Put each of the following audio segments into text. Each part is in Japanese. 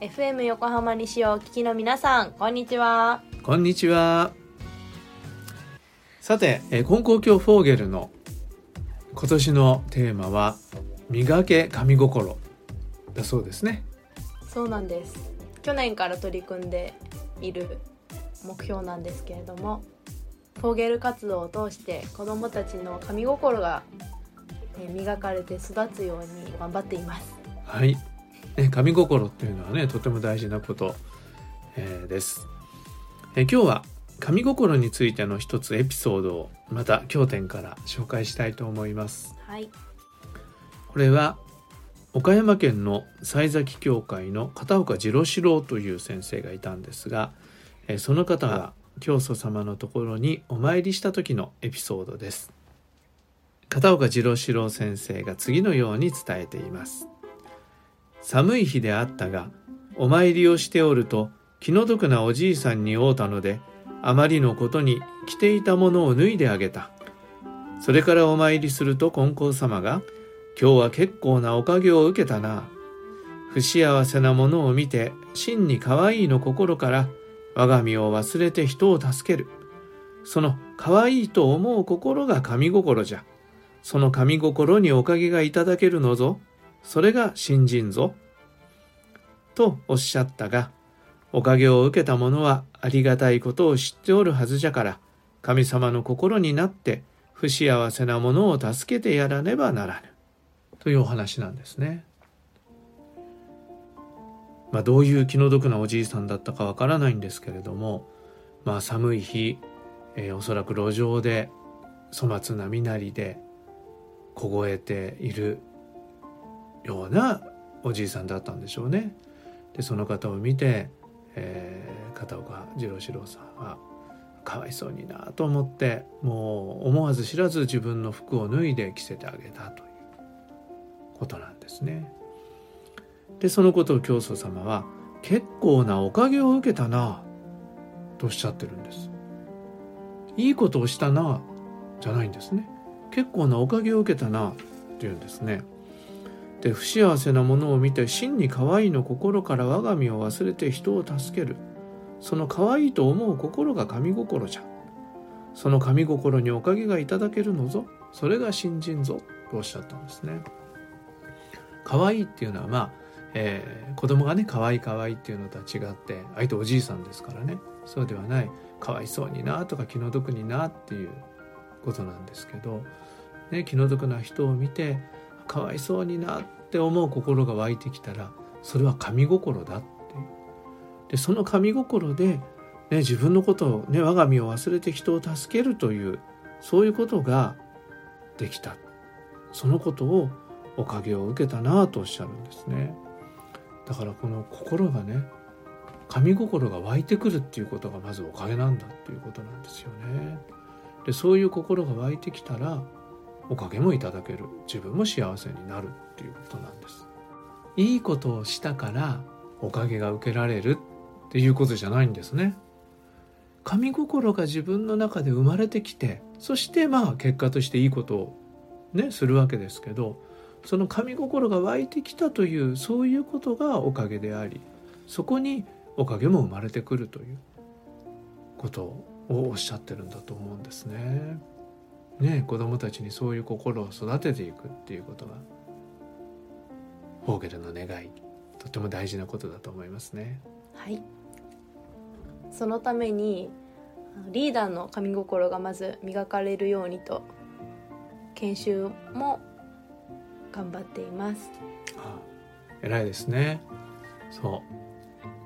FM 横浜西をお聞きの皆さんこんにちは。こんにちは。さて、えー、金光教フォーゲルの今年のテーマは磨け神心。だそうですね。そうなんです。去年から取り組んでいる目標なんですけれどもフォーゲル活動を通して子どもたちの神心が磨かれて育つように頑張っています。はいね、神心っていうのはねとても大事なこと、えー、です、えー、今日は神心についての一つエピソードをまた経典から紹介したいと思います、はい、これは岡山県の西崎教会の片岡次郎四郎という先生がいたんですが、えー、その方が教祖様のところにお参りした時のエピソードです。片岡次郎四郎先生が次のように伝えています寒い日であったが、お参りをしておると気の毒なおじいさんに会うたので、あまりのことに着ていたものを脱いであげた。それからお参りすると金光様が、今日は結構なおかげを受けたな。不幸せなものを見て、真に可愛いの心から、我が身を忘れて人を助ける。その可愛いと思う心が神心じゃ。その神心におかげがいただけるのぞ。それが信心ぞ。とおっしゃったが、おかげを受けた者はありがたいことを知っておるはずじゃから、神様の心になって不幸せなものを助けてやらねばならぬ。というお話なんですね。まあ、どういう気の毒なおじいさんだったかわからないんですけれども、まあ、寒い日、えー、おそらく路上で粗末な身なりで凍えているようなおじいさんだったんでしょうね。でその方を見て、えー、片岡次郎四郎さんはかわいそうになと思ってもう思わず知らず自分の服を脱いで着せてあげたということなんですね。でそのことを教祖様は「結構なおかげを受けたな」とおっしゃってるんです。いいことをしたなじゃないんですね。結構なおかげを受けたなっていうんですね。で不幸せなものを見て真に可愛いの心から我が身を忘れて人を助ける。その可愛いと思う心が神心じゃ。その神心におかげがいただけるのぞ。それが信心ぞ。とおっしゃったんですね。可愛いっていうのはまあ、えー、子供がね可愛い可愛いっていうのとは違って相手おじいさんですからね。そうではない。かわいそうになとか気の毒になっていうことなんですけど、ね、気の毒な人を見てかわいそうになって思う心が湧いてきたらそれは神心だって。でその神心で、ね、自分のことを、ね、我が身を忘れて人を助けるというそういうことができた。そのことをおかげを受けたなとおっしゃるんですね。だからこの心がね神心が湧いてくるっていうことがまずおかげなんだっていうことなんですよね。でそういう心が湧いてきたらおかげもいただける。自分も幸せになるっていうことなんです。いいことをしたからおかげが受けられるっていうことじゃないんですね。神心が自分の中で生まれてきてそしてまあ結果としていいことをねするわけですけどその神心が湧いてきたというそういうことがおかげでありそこにおかげも生まれてくるということをおっしゃってるんだと思うんですね。ね、子供たちにそういう心を育てていくっていうことがフォーゲルの願いとても大事なことだと思いますね。はいそのためにリーダーの神心がまず磨かれるようにと研修も頑張っています。ああ偉いですね。そう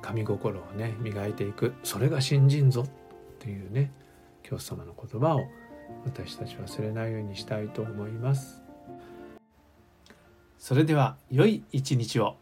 神心をね磨いていくそれが信心ぞっていうね教祖様の言葉を私たち忘れないようにしたいと思います。それでは良い一日を。